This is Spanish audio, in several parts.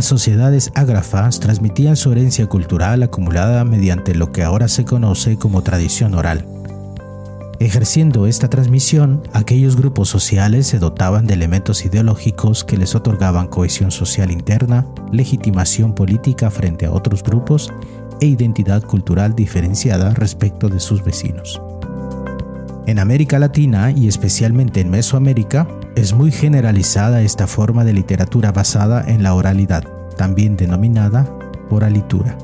Las sociedades ágrafas transmitían su herencia cultural acumulada mediante lo que ahora se conoce como tradición oral. Ejerciendo esta transmisión, aquellos grupos sociales se dotaban de elementos ideológicos que les otorgaban cohesión social interna, legitimación política frente a otros grupos e identidad cultural diferenciada respecto de sus vecinos. En América Latina y especialmente en Mesoamérica, es muy generalizada esta forma de literatura basada en la oralidad, también denominada oralitura.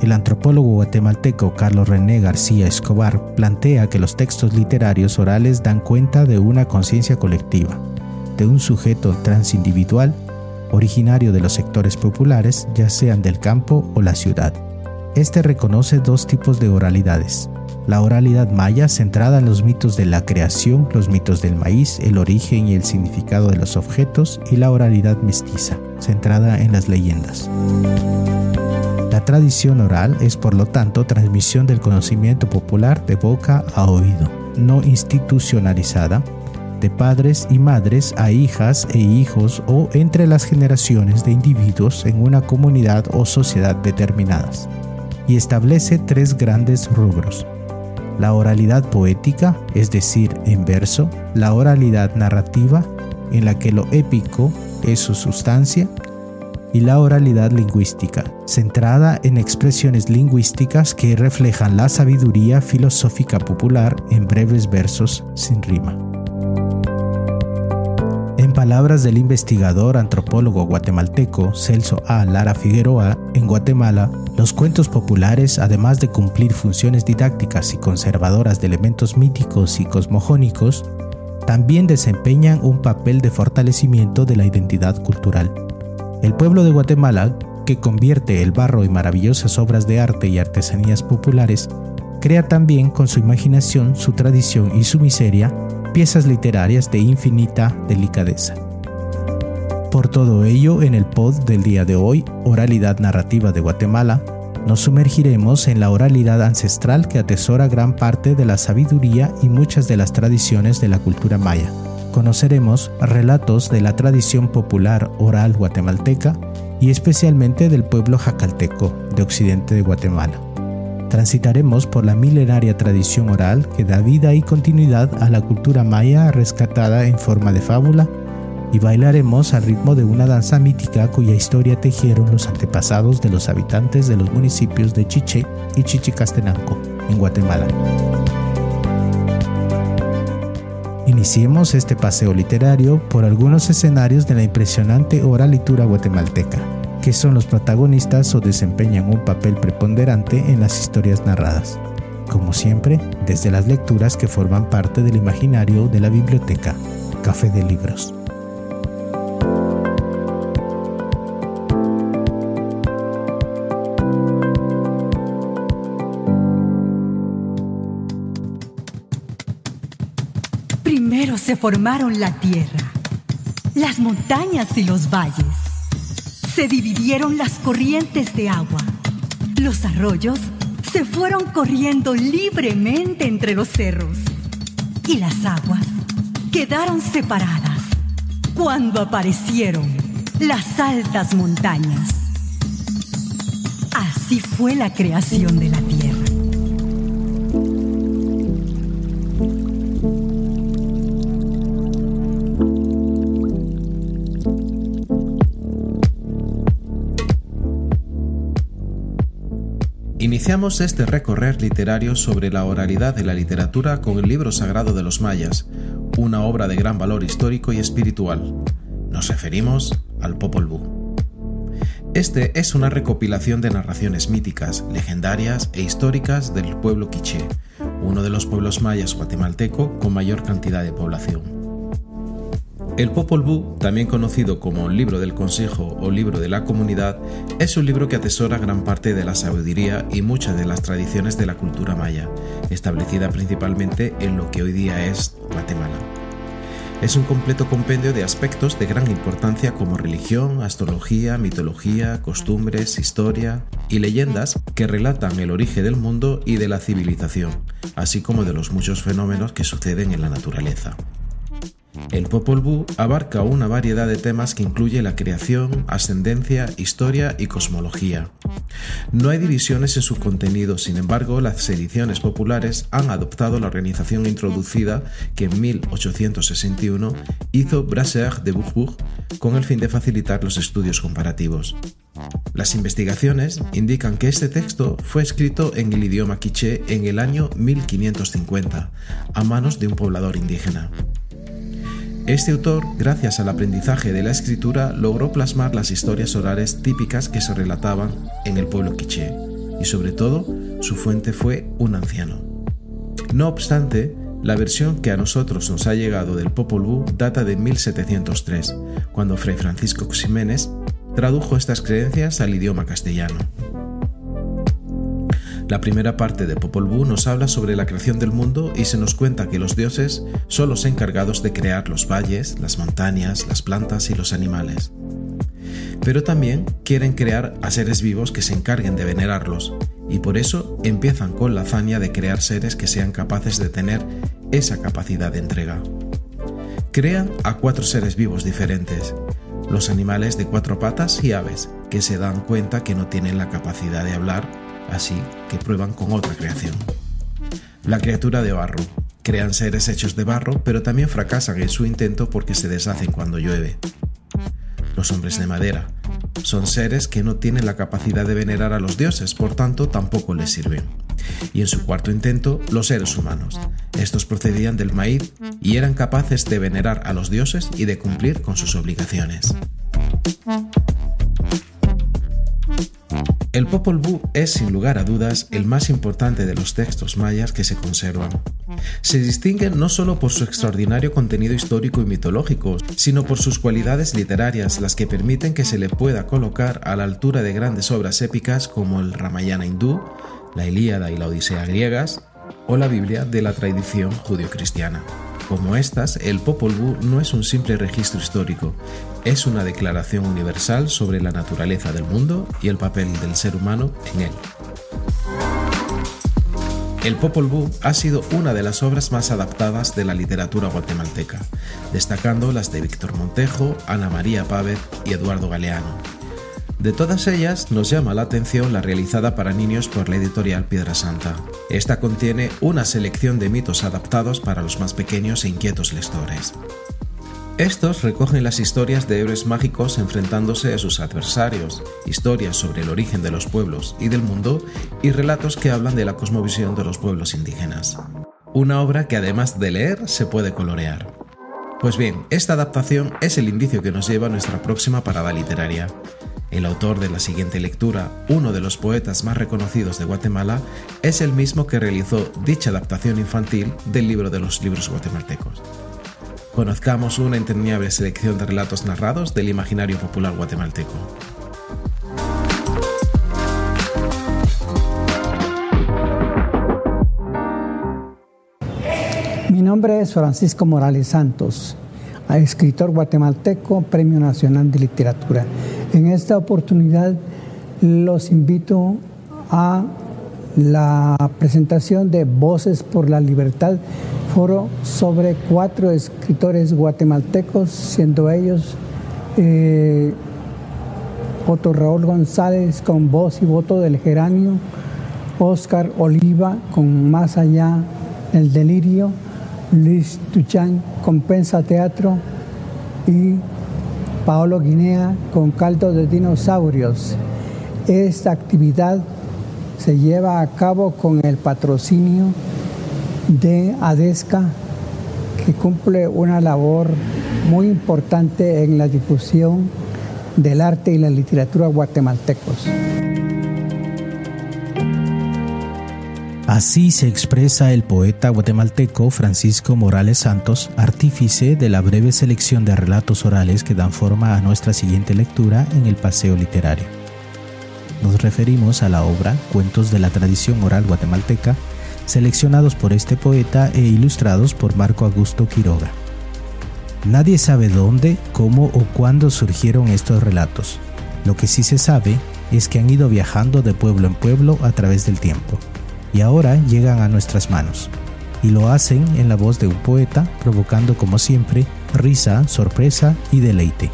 El antropólogo guatemalteco Carlos René García Escobar plantea que los textos literarios orales dan cuenta de una conciencia colectiva, de un sujeto transindividual originario de los sectores populares, ya sean del campo o la ciudad. Este reconoce dos tipos de oralidades, la oralidad maya centrada en los mitos de la creación, los mitos del maíz, el origen y el significado de los objetos, y la oralidad mestiza, centrada en las leyendas. La tradición oral es por lo tanto transmisión del conocimiento popular de boca a oído, no institucionalizada, de padres y madres a hijas e hijos o entre las generaciones de individuos en una comunidad o sociedad determinadas, y establece tres grandes rubros la oralidad poética, es decir, en verso, la oralidad narrativa, en la que lo épico es su sustancia, y la oralidad lingüística, centrada en expresiones lingüísticas que reflejan la sabiduría filosófica popular en breves versos sin rima. Palabras del investigador antropólogo guatemalteco Celso A. Lara Figueroa, en Guatemala, los cuentos populares, además de cumplir funciones didácticas y conservadoras de elementos míticos y cosmogónicos, también desempeñan un papel de fortalecimiento de la identidad cultural. El pueblo de Guatemala, que convierte el barro en maravillosas obras de arte y artesanías populares, crea también con su imaginación, su tradición y su miseria piezas literarias de infinita delicadeza. Por todo ello, en el pod del día de hoy, Oralidad Narrativa de Guatemala, nos sumergiremos en la oralidad ancestral que atesora gran parte de la sabiduría y muchas de las tradiciones de la cultura maya. Conoceremos relatos de la tradición popular oral guatemalteca y especialmente del pueblo jacalteco de occidente de Guatemala transitaremos por la milenaria tradición oral que da vida y continuidad a la cultura maya rescatada en forma de fábula y bailaremos al ritmo de una danza mítica cuya historia tejieron los antepasados de los habitantes de los municipios de Chiche y Chichicastenango, en Guatemala. Iniciemos este paseo literario por algunos escenarios de la impresionante oralitura guatemalteca que son los protagonistas o desempeñan un papel preponderante en las historias narradas, como siempre desde las lecturas que forman parte del imaginario de la biblioteca, Café de Libros. Primero se formaron la tierra, las montañas y los valles se dividieron las corrientes de agua. Los arroyos se fueron corriendo libremente entre los cerros y las aguas quedaron separadas cuando aparecieron las altas montañas. Así fue la creación de la tierra. Iniciamos este recorrer literario sobre la oralidad de la literatura con el libro sagrado de los mayas, una obra de gran valor histórico y espiritual. Nos referimos al Popol Vuh. Este es una recopilación de narraciones míticas, legendarias e históricas del pueblo quiché, uno de los pueblos mayas guatemalteco con mayor cantidad de población. El Popol Vuh, también conocido como Libro del Consejo o Libro de la Comunidad, es un libro que atesora gran parte de la sabiduría y muchas de las tradiciones de la cultura maya, establecida principalmente en lo que hoy día es Guatemala. Es un completo compendio de aspectos de gran importancia como religión, astrología, mitología, costumbres, historia y leyendas que relatan el origen del mundo y de la civilización, así como de los muchos fenómenos que suceden en la naturaleza. El Popol Vuh abarca una variedad de temas que incluye la creación, ascendencia, historia y cosmología. No hay divisiones en su contenido, sin embargo, las ediciones populares han adoptado la organización introducida que en 1861 hizo Brasser de Bourbourg con el fin de facilitar los estudios comparativos. Las investigaciones indican que este texto fue escrito en el idioma quiché en el año 1550, a manos de un poblador indígena. Este autor, gracias al aprendizaje de la escritura, logró plasmar las historias orales típicas que se relataban en el pueblo quiché, y sobre todo, su fuente fue un anciano. No obstante, la versión que a nosotros nos ha llegado del Popol Vuh data de 1703, cuando Fray Francisco Ximénez tradujo estas creencias al idioma castellano. La primera parte de Popol Vuh nos habla sobre la creación del mundo y se nos cuenta que los dioses son los encargados de crear los valles, las montañas, las plantas y los animales. Pero también quieren crear a seres vivos que se encarguen de venerarlos, y por eso empiezan con la hazaña de crear seres que sean capaces de tener esa capacidad de entrega. Crean a cuatro seres vivos diferentes, los animales de cuatro patas y aves, que se dan cuenta que no tienen la capacidad de hablar así que prueban con otra creación. La criatura de barro. Crean seres hechos de barro, pero también fracasan en su intento porque se deshacen cuando llueve. Los hombres de madera. Son seres que no tienen la capacidad de venerar a los dioses, por tanto tampoco les sirven. Y en su cuarto intento, los seres humanos. Estos procedían del maíz y eran capaces de venerar a los dioses y de cumplir con sus obligaciones. Popol Vuh es sin lugar a dudas el más importante de los textos mayas que se conservan. Se distingue no solo por su extraordinario contenido histórico y mitológico, sino por sus cualidades literarias, las que permiten que se le pueda colocar a la altura de grandes obras épicas como el Ramayana hindú, la Ilíada y la Odisea griegas, o la Biblia de la tradición judio-cristiana. Como estas, el Popol Vuh no es un simple registro histórico, es una declaración universal sobre la naturaleza del mundo y el papel del ser humano en él. El Popol Vuh ha sido una de las obras más adaptadas de la literatura guatemalteca, destacando las de Víctor Montejo, Ana María Pávez y Eduardo Galeano. De todas ellas, nos llama la atención la realizada para niños por la editorial Piedra Santa. Esta contiene una selección de mitos adaptados para los más pequeños e inquietos lectores. Estos recogen las historias de héroes mágicos enfrentándose a sus adversarios, historias sobre el origen de los pueblos y del mundo y relatos que hablan de la cosmovisión de los pueblos indígenas. Una obra que además de leer se puede colorear. Pues bien, esta adaptación es el indicio que nos lleva a nuestra próxima parada literaria. El autor de la siguiente lectura, uno de los poetas más reconocidos de Guatemala, es el mismo que realizó dicha adaptación infantil del libro de los libros guatemaltecos. Conozcamos una entrañable selección de relatos narrados del imaginario popular guatemalteco. Mi nombre es Francisco Morales Santos, escritor guatemalteco, Premio Nacional de Literatura. En esta oportunidad los invito a la presentación de Voces por la Libertad, foro sobre cuatro escritores guatemaltecos, siendo ellos eh, Otto Raúl González con Voz y Voto del Geranio, Oscar Oliva con Más allá el delirio, Luis Tuchán con Pensa Teatro y Paolo Guinea con caldo de dinosaurios. Esta actividad se lleva a cabo con el patrocinio de ADESCA, que cumple una labor muy importante en la difusión del arte y la literatura guatemaltecos. Así se expresa el poeta guatemalteco Francisco Morales Santos, artífice de la breve selección de relatos orales que dan forma a nuestra siguiente lectura en el Paseo Literario. Nos referimos a la obra Cuentos de la tradición oral guatemalteca, seleccionados por este poeta e ilustrados por Marco Augusto Quiroga. Nadie sabe dónde, cómo o cuándo surgieron estos relatos. Lo que sí se sabe es que han ido viajando de pueblo en pueblo a través del tiempo y ahora llegan a nuestras manos. Y lo hacen en la voz de un poeta, provocando como siempre risa, sorpresa y deleite.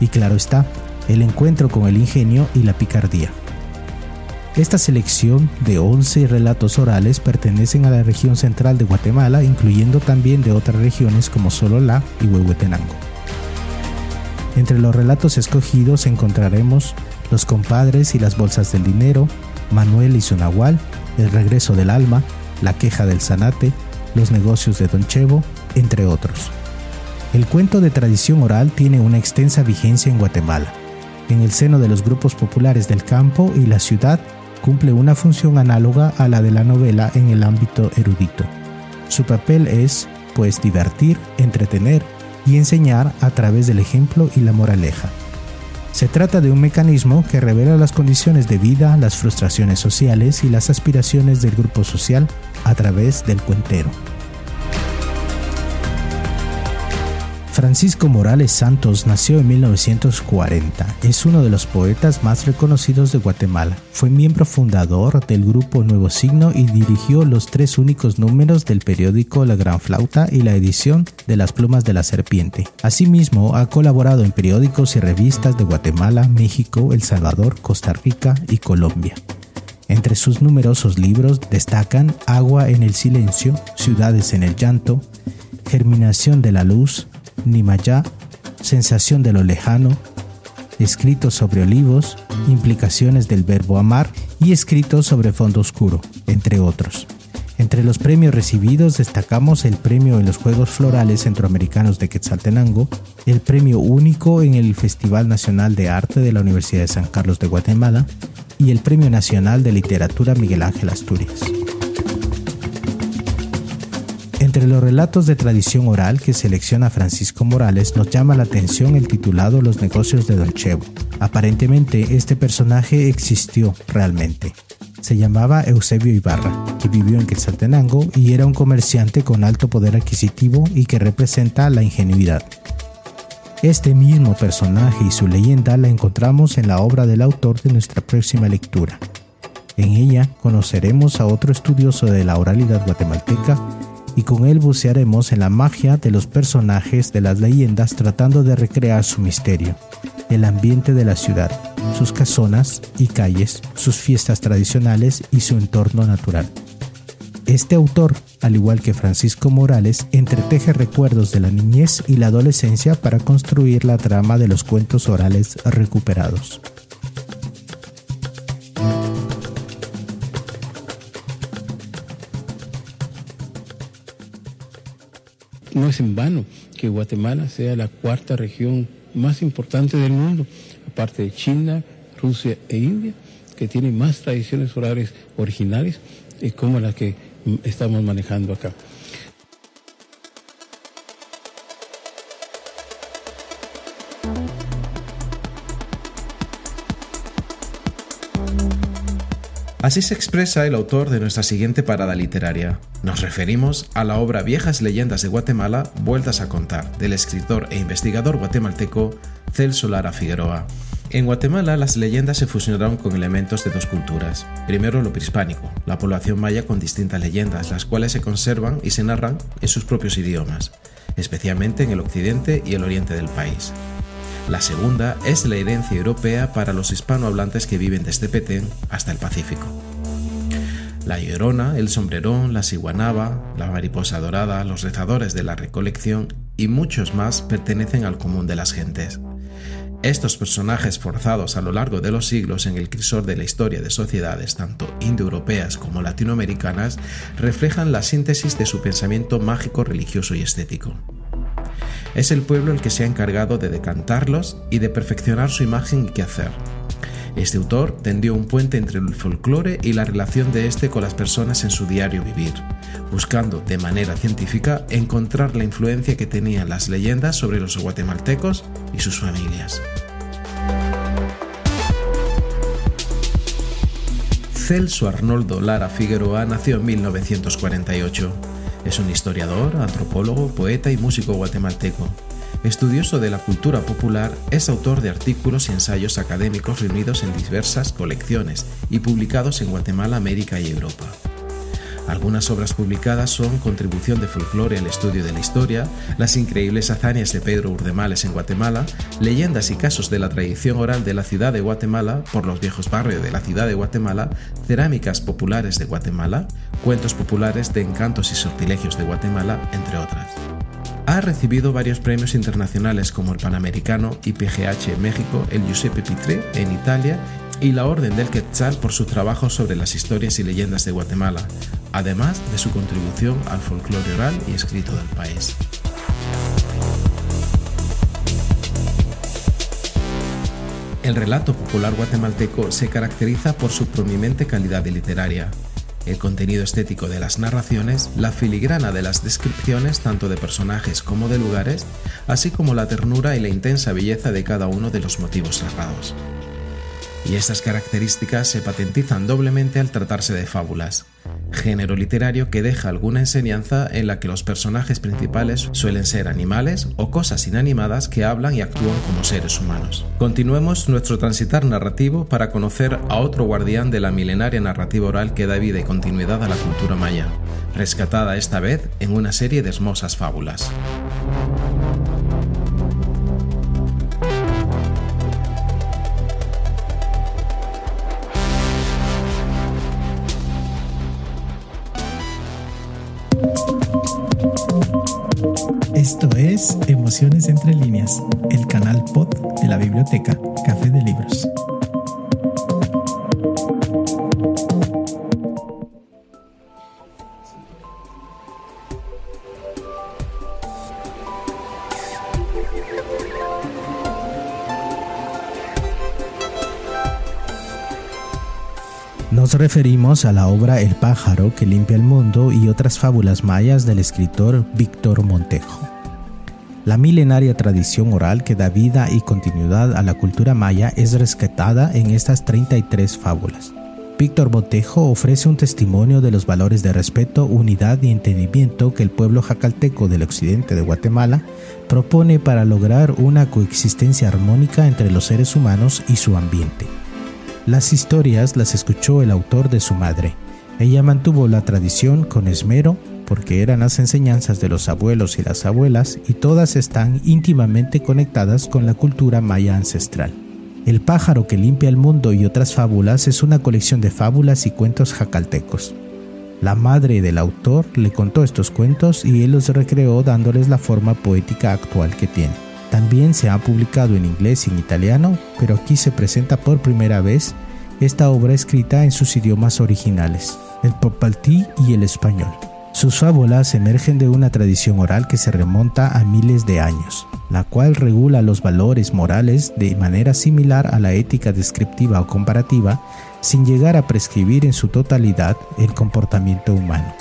Y claro está, el encuentro con el ingenio y la picardía. Esta selección de 11 relatos orales pertenecen a la región central de Guatemala, incluyendo también de otras regiones como Sololá y Huehuetenango. Entre los relatos escogidos encontraremos Los compadres y las bolsas del dinero, Manuel y su nahual, El regreso del alma, La queja del zanate, Los negocios de Don Chevo, entre otros. El cuento de tradición oral tiene una extensa vigencia en Guatemala. En el seno de los grupos populares del campo y la ciudad cumple una función análoga a la de la novela en el ámbito erudito. Su papel es, pues, divertir, entretener y enseñar a través del ejemplo y la moraleja. Se trata de un mecanismo que revela las condiciones de vida, las frustraciones sociales y las aspiraciones del grupo social a través del cuentero. Francisco Morales Santos nació en 1940. Es uno de los poetas más reconocidos de Guatemala. Fue miembro fundador del grupo Nuevo Signo y dirigió los tres únicos números del periódico La Gran Flauta y la edición de Las Plumas de la Serpiente. Asimismo, ha colaborado en periódicos y revistas de Guatemala, México, El Salvador, Costa Rica y Colombia. Entre sus numerosos libros destacan Agua en el Silencio, Ciudades en el Llanto, Germinación de la Luz, Nimayá, Sensación de lo lejano, escritos sobre olivos, implicaciones del verbo amar y escritos sobre fondo oscuro, entre otros. Entre los premios recibidos destacamos el premio en los Juegos Florales Centroamericanos de Quetzaltenango, el premio único en el Festival Nacional de Arte de la Universidad de San Carlos de Guatemala y el Premio Nacional de Literatura Miguel Ángel Asturias. Entre los relatos de tradición oral que selecciona Francisco Morales nos llama la atención el titulado Los negocios de Don Chevo. Aparentemente este personaje existió realmente. Se llamaba Eusebio Ibarra, que vivió en Quetzaltenango y era un comerciante con alto poder adquisitivo y que representa la ingenuidad. Este mismo personaje y su leyenda la encontramos en la obra del autor de nuestra próxima lectura. En ella conoceremos a otro estudioso de la oralidad guatemalteca y con él bucearemos en la magia de los personajes de las leyendas tratando de recrear su misterio, el ambiente de la ciudad, sus casonas y calles, sus fiestas tradicionales y su entorno natural. Este autor, al igual que Francisco Morales, entreteje recuerdos de la niñez y la adolescencia para construir la trama de los cuentos orales recuperados. No es en vano que Guatemala sea la cuarta región más importante del mundo, aparte de China, Rusia e India, que tiene más tradiciones orales originales eh, como las que estamos manejando acá. Así se expresa el autor de nuestra siguiente parada literaria. Nos referimos a la obra Viejas Leyendas de Guatemala, vueltas a contar, del escritor e investigador guatemalteco Celso Lara Figueroa. En Guatemala las leyendas se fusionaron con elementos de dos culturas. Primero lo prehispánico, la población maya con distintas leyendas, las cuales se conservan y se narran en sus propios idiomas, especialmente en el occidente y el oriente del país. La segunda es la herencia europea para los hispanohablantes que viven desde Petén hasta el Pacífico. La llorona, el sombrerón, la ciguanaba, la mariposa dorada, los rezadores de la recolección y muchos más pertenecen al común de las gentes. Estos personajes forzados a lo largo de los siglos en el crisol de la historia de sociedades tanto indoeuropeas como latinoamericanas reflejan la síntesis de su pensamiento mágico, religioso y estético. Es el pueblo el que se ha encargado de decantarlos y de perfeccionar su imagen y quehacer. Este autor tendió un puente entre el folclore y la relación de este con las personas en su diario vivir, buscando de manera científica encontrar la influencia que tenían las leyendas sobre los guatemaltecos y sus familias. Celso Arnoldo Lara Figueroa nació en 1948. Es un historiador, antropólogo, poeta y músico guatemalteco. Estudioso de la cultura popular, es autor de artículos y ensayos académicos reunidos en diversas colecciones y publicados en Guatemala, América y Europa. Algunas obras publicadas son Contribución de folclore al estudio de la historia, Las increíbles hazañas de Pedro Urdemales en Guatemala, Leyendas y casos de la tradición oral de la ciudad de Guatemala por los viejos barrios de la ciudad de Guatemala, Cerámicas populares de Guatemala, Cuentos populares de encantos y sortilegios de Guatemala, entre otras. Ha recibido varios premios internacionales como el Panamericano y PGH en México, el Giuseppe Pitré en Italia y la Orden del Quetzal por su trabajo sobre las historias y leyendas de Guatemala, además de su contribución al folclore oral y escrito del país. El relato popular guatemalteco se caracteriza por su prominente calidad literaria, el contenido estético de las narraciones, la filigrana de las descripciones tanto de personajes como de lugares, así como la ternura y la intensa belleza de cada uno de los motivos narrados. Y estas características se patentizan doblemente al tratarse de fábulas, género literario que deja alguna enseñanza en la que los personajes principales suelen ser animales o cosas inanimadas que hablan y actúan como seres humanos. Continuemos nuestro transitar narrativo para conocer a otro guardián de la milenaria narrativa oral que da vida y continuidad a la cultura maya, rescatada esta vez en una serie de hermosas fábulas. Esto es Emociones entre líneas, el canal pod de la biblioteca Café de Libros. Nos referimos a la obra El pájaro que limpia el mundo y otras fábulas mayas del escritor Víctor Montejo. La milenaria tradición oral que da vida y continuidad a la cultura maya es rescatada en estas 33 fábulas. Víctor Montejo ofrece un testimonio de los valores de respeto, unidad y entendimiento que el pueblo jacalteco del occidente de Guatemala propone para lograr una coexistencia armónica entre los seres humanos y su ambiente. Las historias las escuchó el autor de su madre. Ella mantuvo la tradición con esmero porque eran las enseñanzas de los abuelos y las abuelas y todas están íntimamente conectadas con la cultura maya ancestral. El pájaro que limpia el mundo y otras fábulas es una colección de fábulas y cuentos jacaltecos. La madre del autor le contó estos cuentos y él los recreó dándoles la forma poética actual que tiene. También se ha publicado en inglés y en italiano, pero aquí se presenta por primera vez esta obra escrita en sus idiomas originales, el popaltí y el español. Sus fábulas emergen de una tradición oral que se remonta a miles de años, la cual regula los valores morales de manera similar a la ética descriptiva o comparativa, sin llegar a prescribir en su totalidad el comportamiento humano.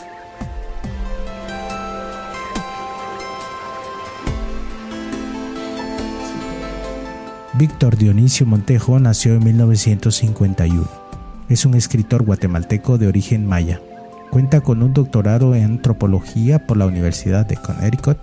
Víctor Dionisio Montejo nació en 1951. Es un escritor guatemalteco de origen maya. Cuenta con un doctorado en antropología por la Universidad de Connecticut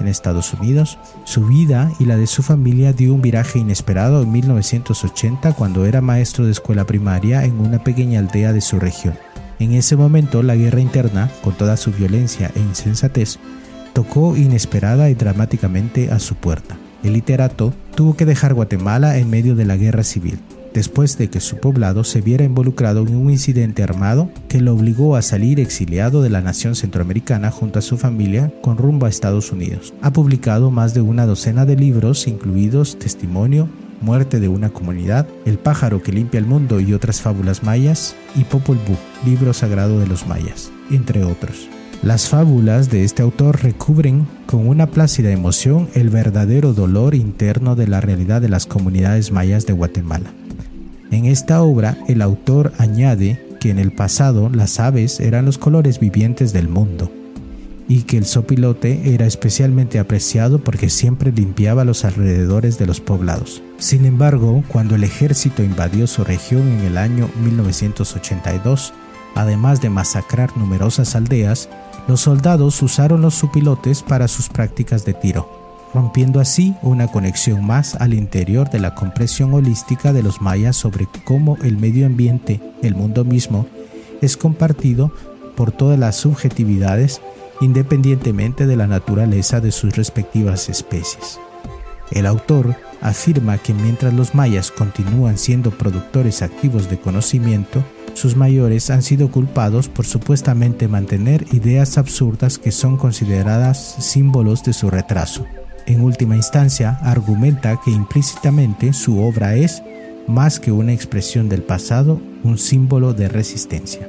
en Estados Unidos. Su vida y la de su familia dio un viraje inesperado en 1980 cuando era maestro de escuela primaria en una pequeña aldea de su región. En ese momento la guerra interna, con toda su violencia e insensatez, tocó inesperada y dramáticamente a su puerta. El literato tuvo que dejar Guatemala en medio de la guerra civil. Después de que su poblado se viera involucrado en un incidente armado que lo obligó a salir exiliado de la nación centroamericana junto a su familia con rumbo a Estados Unidos. Ha publicado más de una docena de libros, incluidos Testimonio, Muerte de una comunidad, El pájaro que limpia el mundo y otras fábulas mayas, y Popol Vuh, libro sagrado de los mayas, entre otros. Las fábulas de este autor recubren con una plácida emoción el verdadero dolor interno de la realidad de las comunidades mayas de Guatemala. En esta obra, el autor añade que en el pasado las aves eran los colores vivientes del mundo y que el sopilote era especialmente apreciado porque siempre limpiaba los alrededores de los poblados. Sin embargo, cuando el ejército invadió su región en el año 1982, además de masacrar numerosas aldeas, los soldados usaron los supilotes para sus prácticas de tiro, rompiendo así una conexión más al interior de la comprensión holística de los mayas sobre cómo el medio ambiente, el mundo mismo, es compartido por todas las subjetividades independientemente de la naturaleza de sus respectivas especies. El autor afirma que mientras los mayas continúan siendo productores activos de conocimiento, sus mayores han sido culpados por supuestamente mantener ideas absurdas que son consideradas símbolos de su retraso. En última instancia, argumenta que implícitamente su obra es, más que una expresión del pasado, un símbolo de resistencia.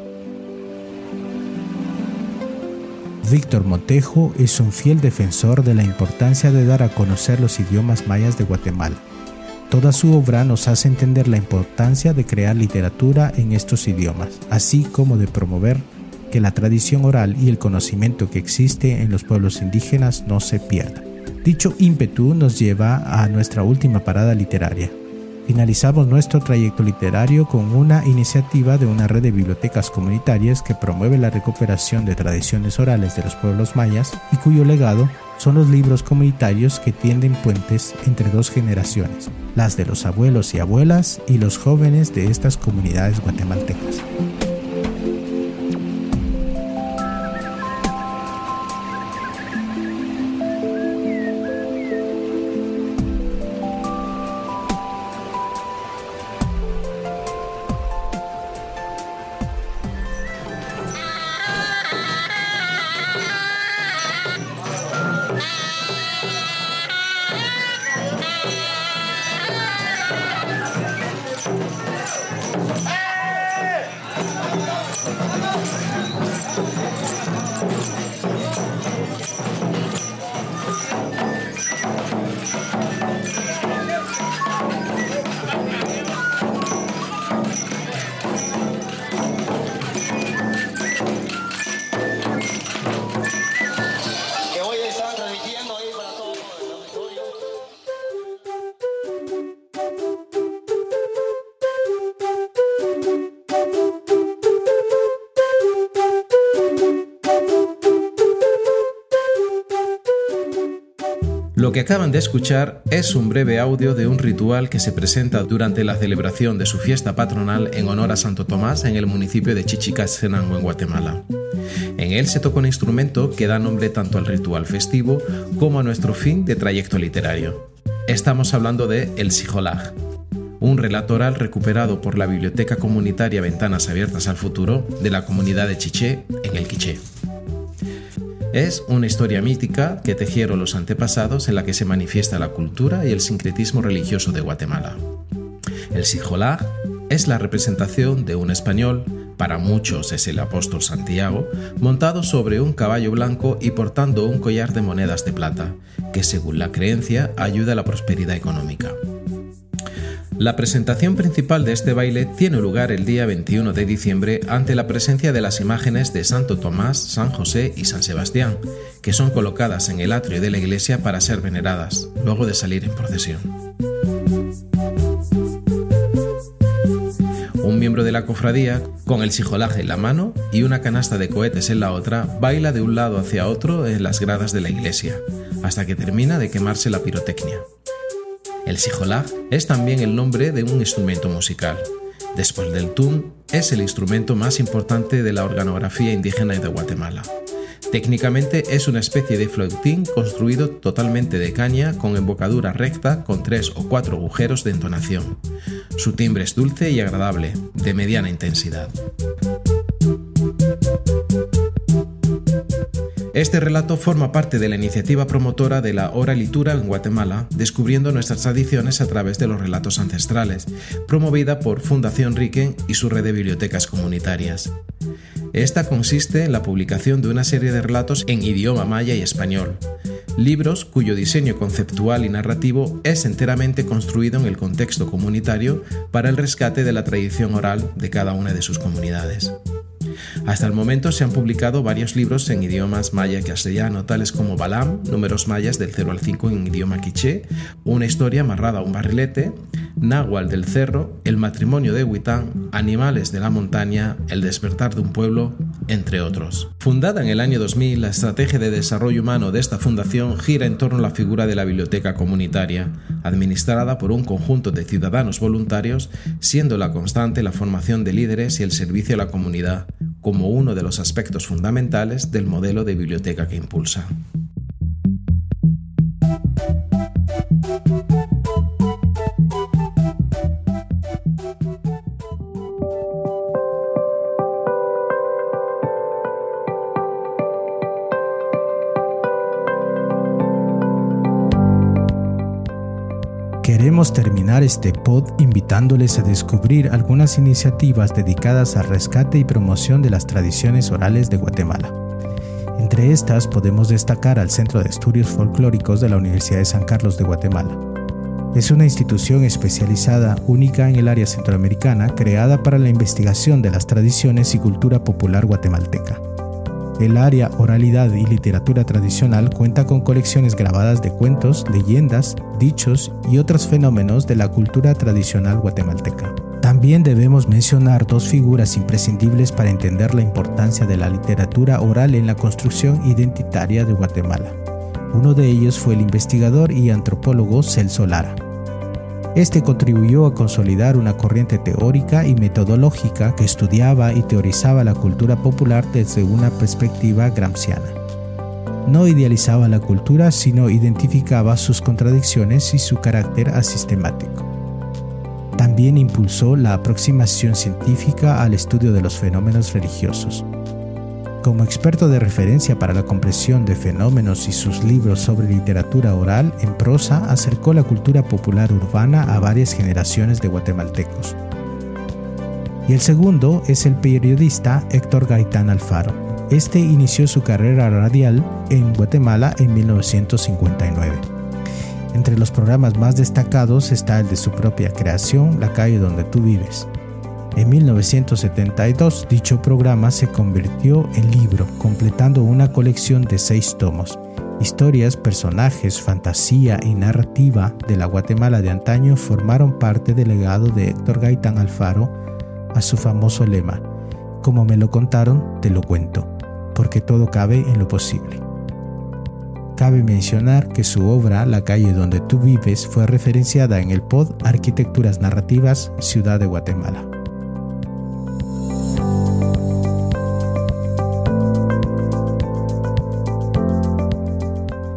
Víctor Montejo es un fiel defensor de la importancia de dar a conocer los idiomas mayas de Guatemala Toda su obra nos hace entender la importancia de crear literatura en estos idiomas, así como de promover que la tradición oral y el conocimiento que existe en los pueblos indígenas no se pierda. Dicho ímpetu nos lleva a nuestra última parada literaria, Finalizamos nuestro trayecto literario con una iniciativa de una red de bibliotecas comunitarias que promueve la recuperación de tradiciones orales de los pueblos mayas y cuyo legado son los libros comunitarios que tienden puentes entre dos generaciones, las de los abuelos y abuelas y los jóvenes de estas comunidades guatemaltecas. Que acaban de escuchar es un breve audio de un ritual que se presenta durante la celebración de su fiesta patronal en honor a Santo Tomás en el municipio de Chichicastenango, en Guatemala. En él se toca un instrumento que da nombre tanto al ritual festivo como a nuestro fin de trayecto literario. Estamos hablando de El Sijolag, un relato oral recuperado por la Biblioteca Comunitaria Ventanas Abiertas al Futuro de la comunidad de Chiché en el Quiché. Es una historia mítica que tejieron los antepasados en la que se manifiesta la cultura y el sincretismo religioso de Guatemala. El Sijolá es la representación de un español, para muchos es el apóstol Santiago, montado sobre un caballo blanco y portando un collar de monedas de plata, que según la creencia ayuda a la prosperidad económica. La presentación principal de este baile tiene lugar el día 21 de diciembre ante la presencia de las imágenes de Santo Tomás, San José y San Sebastián, que son colocadas en el atrio de la iglesia para ser veneradas, luego de salir en procesión. Un miembro de la cofradía, con el sijolaje en la mano y una canasta de cohetes en la otra, baila de un lado hacia otro en las gradas de la iglesia, hasta que termina de quemarse la pirotecnia. El sijolag es también el nombre de un instrumento musical. Después del tun, es el instrumento más importante de la organografía indígena de Guatemala. Técnicamente es una especie de flautín construido totalmente de caña con embocadura recta con tres o cuatro agujeros de entonación. Su timbre es dulce y agradable, de mediana intensidad. Este relato forma parte de la iniciativa promotora de la oralitura en Guatemala, descubriendo nuestras tradiciones a través de los relatos ancestrales, promovida por Fundación Riquen y su red de bibliotecas comunitarias. Esta consiste en la publicación de una serie de relatos en idioma maya y español, libros cuyo diseño conceptual y narrativo es enteramente construido en el contexto comunitario para el rescate de la tradición oral de cada una de sus comunidades. Hasta el momento se han publicado varios libros en idiomas maya castellano, tales como Balam, números mayas del 0 al 5 en idioma quiché, una historia amarrada a un barrilete, Náhuatl del Cerro, El matrimonio de Huitán, Animales de la montaña, El despertar de un pueblo, entre otros. Fundada en el año 2000, la estrategia de desarrollo humano de esta fundación gira en torno a la figura de la biblioteca comunitaria, administrada por un conjunto de ciudadanos voluntarios, siendo la constante la formación de líderes y el servicio a la comunidad, como uno de los aspectos fundamentales del modelo de biblioteca que impulsa. Queremos terminar este pod invitándoles a descubrir algunas iniciativas dedicadas al rescate y promoción de las tradiciones orales de Guatemala. Entre estas podemos destacar al Centro de Estudios Folclóricos de la Universidad de San Carlos de Guatemala. Es una institución especializada única en el área centroamericana creada para la investigación de las tradiciones y cultura popular guatemalteca. El área oralidad y literatura tradicional cuenta con colecciones grabadas de cuentos, leyendas, dichos y otros fenómenos de la cultura tradicional guatemalteca. También debemos mencionar dos figuras imprescindibles para entender la importancia de la literatura oral en la construcción identitaria de Guatemala. Uno de ellos fue el investigador y antropólogo Celso Lara. Este contribuyó a consolidar una corriente teórica y metodológica que estudiaba y teorizaba la cultura popular desde una perspectiva gramsciana. No idealizaba la cultura, sino identificaba sus contradicciones y su carácter asistemático. También impulsó la aproximación científica al estudio de los fenómenos religiosos. Como experto de referencia para la comprensión de fenómenos y sus libros sobre literatura oral en prosa, acercó la cultura popular urbana a varias generaciones de guatemaltecos. Y el segundo es el periodista Héctor Gaitán Alfaro. Este inició su carrera radial en Guatemala en 1959. Entre los programas más destacados está el de su propia creación, La calle donde tú vives. En 1972 dicho programa se convirtió en libro, completando una colección de seis tomos. Historias, personajes, fantasía y narrativa de la Guatemala de antaño formaron parte del legado de Héctor Gaitán Alfaro a su famoso lema, como me lo contaron, te lo cuento, porque todo cabe en lo posible. Cabe mencionar que su obra La calle donde tú vives fue referenciada en el pod Arquitecturas Narrativas Ciudad de Guatemala.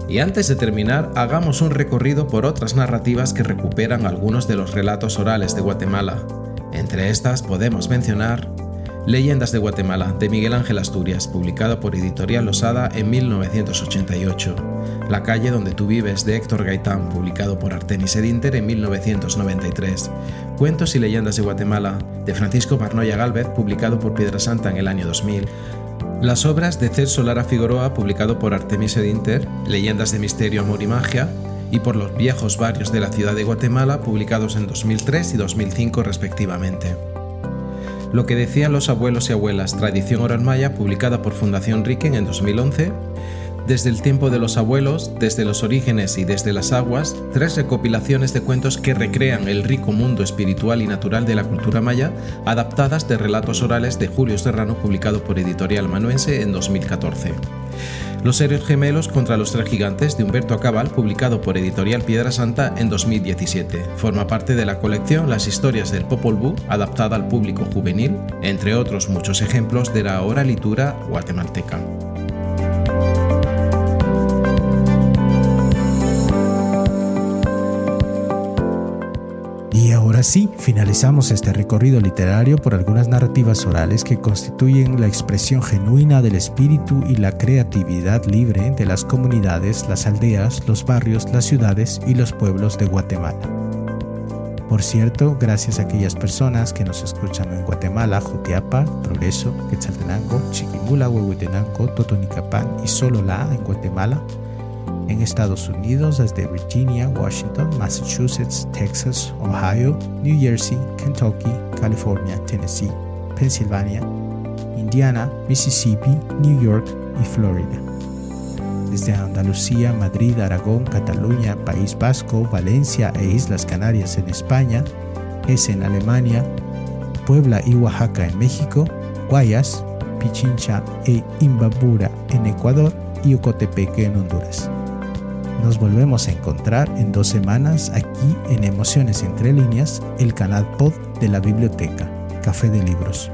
Y antes de terminar, hagamos un recorrido por otras narrativas que recuperan algunos de los relatos orales de Guatemala. Entre estas podemos mencionar Leyendas de Guatemala, de Miguel Ángel Asturias, publicado por Editorial Losada en 1988. La calle donde tú vives, de Héctor Gaitán, publicado por Artemis Edinter en 1993. Cuentos y leyendas de Guatemala, de Francisco Barnoya Galvez, publicado por Piedra Santa en el año 2000. Las obras de Celso Lara Figueroa, publicado por Artemisia de Inter, Leyendas de Misterio, Amor y Magia, y por los viejos barrios de la ciudad de Guatemala, publicados en 2003 y 2005 respectivamente. Lo que decían los abuelos y abuelas, Tradición Oral Maya, publicada por Fundación Riquen en 2011, desde el tiempo de los abuelos, desde los orígenes y desde las aguas, tres recopilaciones de cuentos que recrean el rico mundo espiritual y natural de la cultura maya, adaptadas de relatos orales de Julio Serrano, publicado por Editorial Manuense en 2014. Los serios gemelos contra los tres gigantes de Humberto Acabal, publicado por Editorial Piedra Santa en 2017. Forma parte de la colección Las historias del Popol Vuh, adaptada al público juvenil, entre otros muchos ejemplos de la oralitura guatemalteca. Ahora sí, finalizamos este recorrido literario por algunas narrativas orales que constituyen la expresión genuina del espíritu y la creatividad libre de las comunidades, las aldeas, los barrios, las ciudades y los pueblos de Guatemala. Por cierto, gracias a aquellas personas que nos escuchan en Guatemala, Jutiapa, Progreso, Quetzaltenango, Chiquimula, Huehuetenango, Totonicapán y Sololá en Guatemala, en Estados Unidos desde Virginia, Washington, Massachusetts, Texas, Ohio, New Jersey, Kentucky, California, Tennessee, Pennsylvania, Indiana, Mississippi, New York y Florida. Desde Andalucía, Madrid, Aragón, Cataluña, País Vasco, Valencia e Islas Canarias en España, es en Alemania, Puebla y Oaxaca en México, Guayas, Pichincha e Imbabura en Ecuador y Ocotepeque en Honduras. Nos volvemos a encontrar en dos semanas aquí en Emociones entre líneas, el canal pod de la biblioteca, Café de Libros.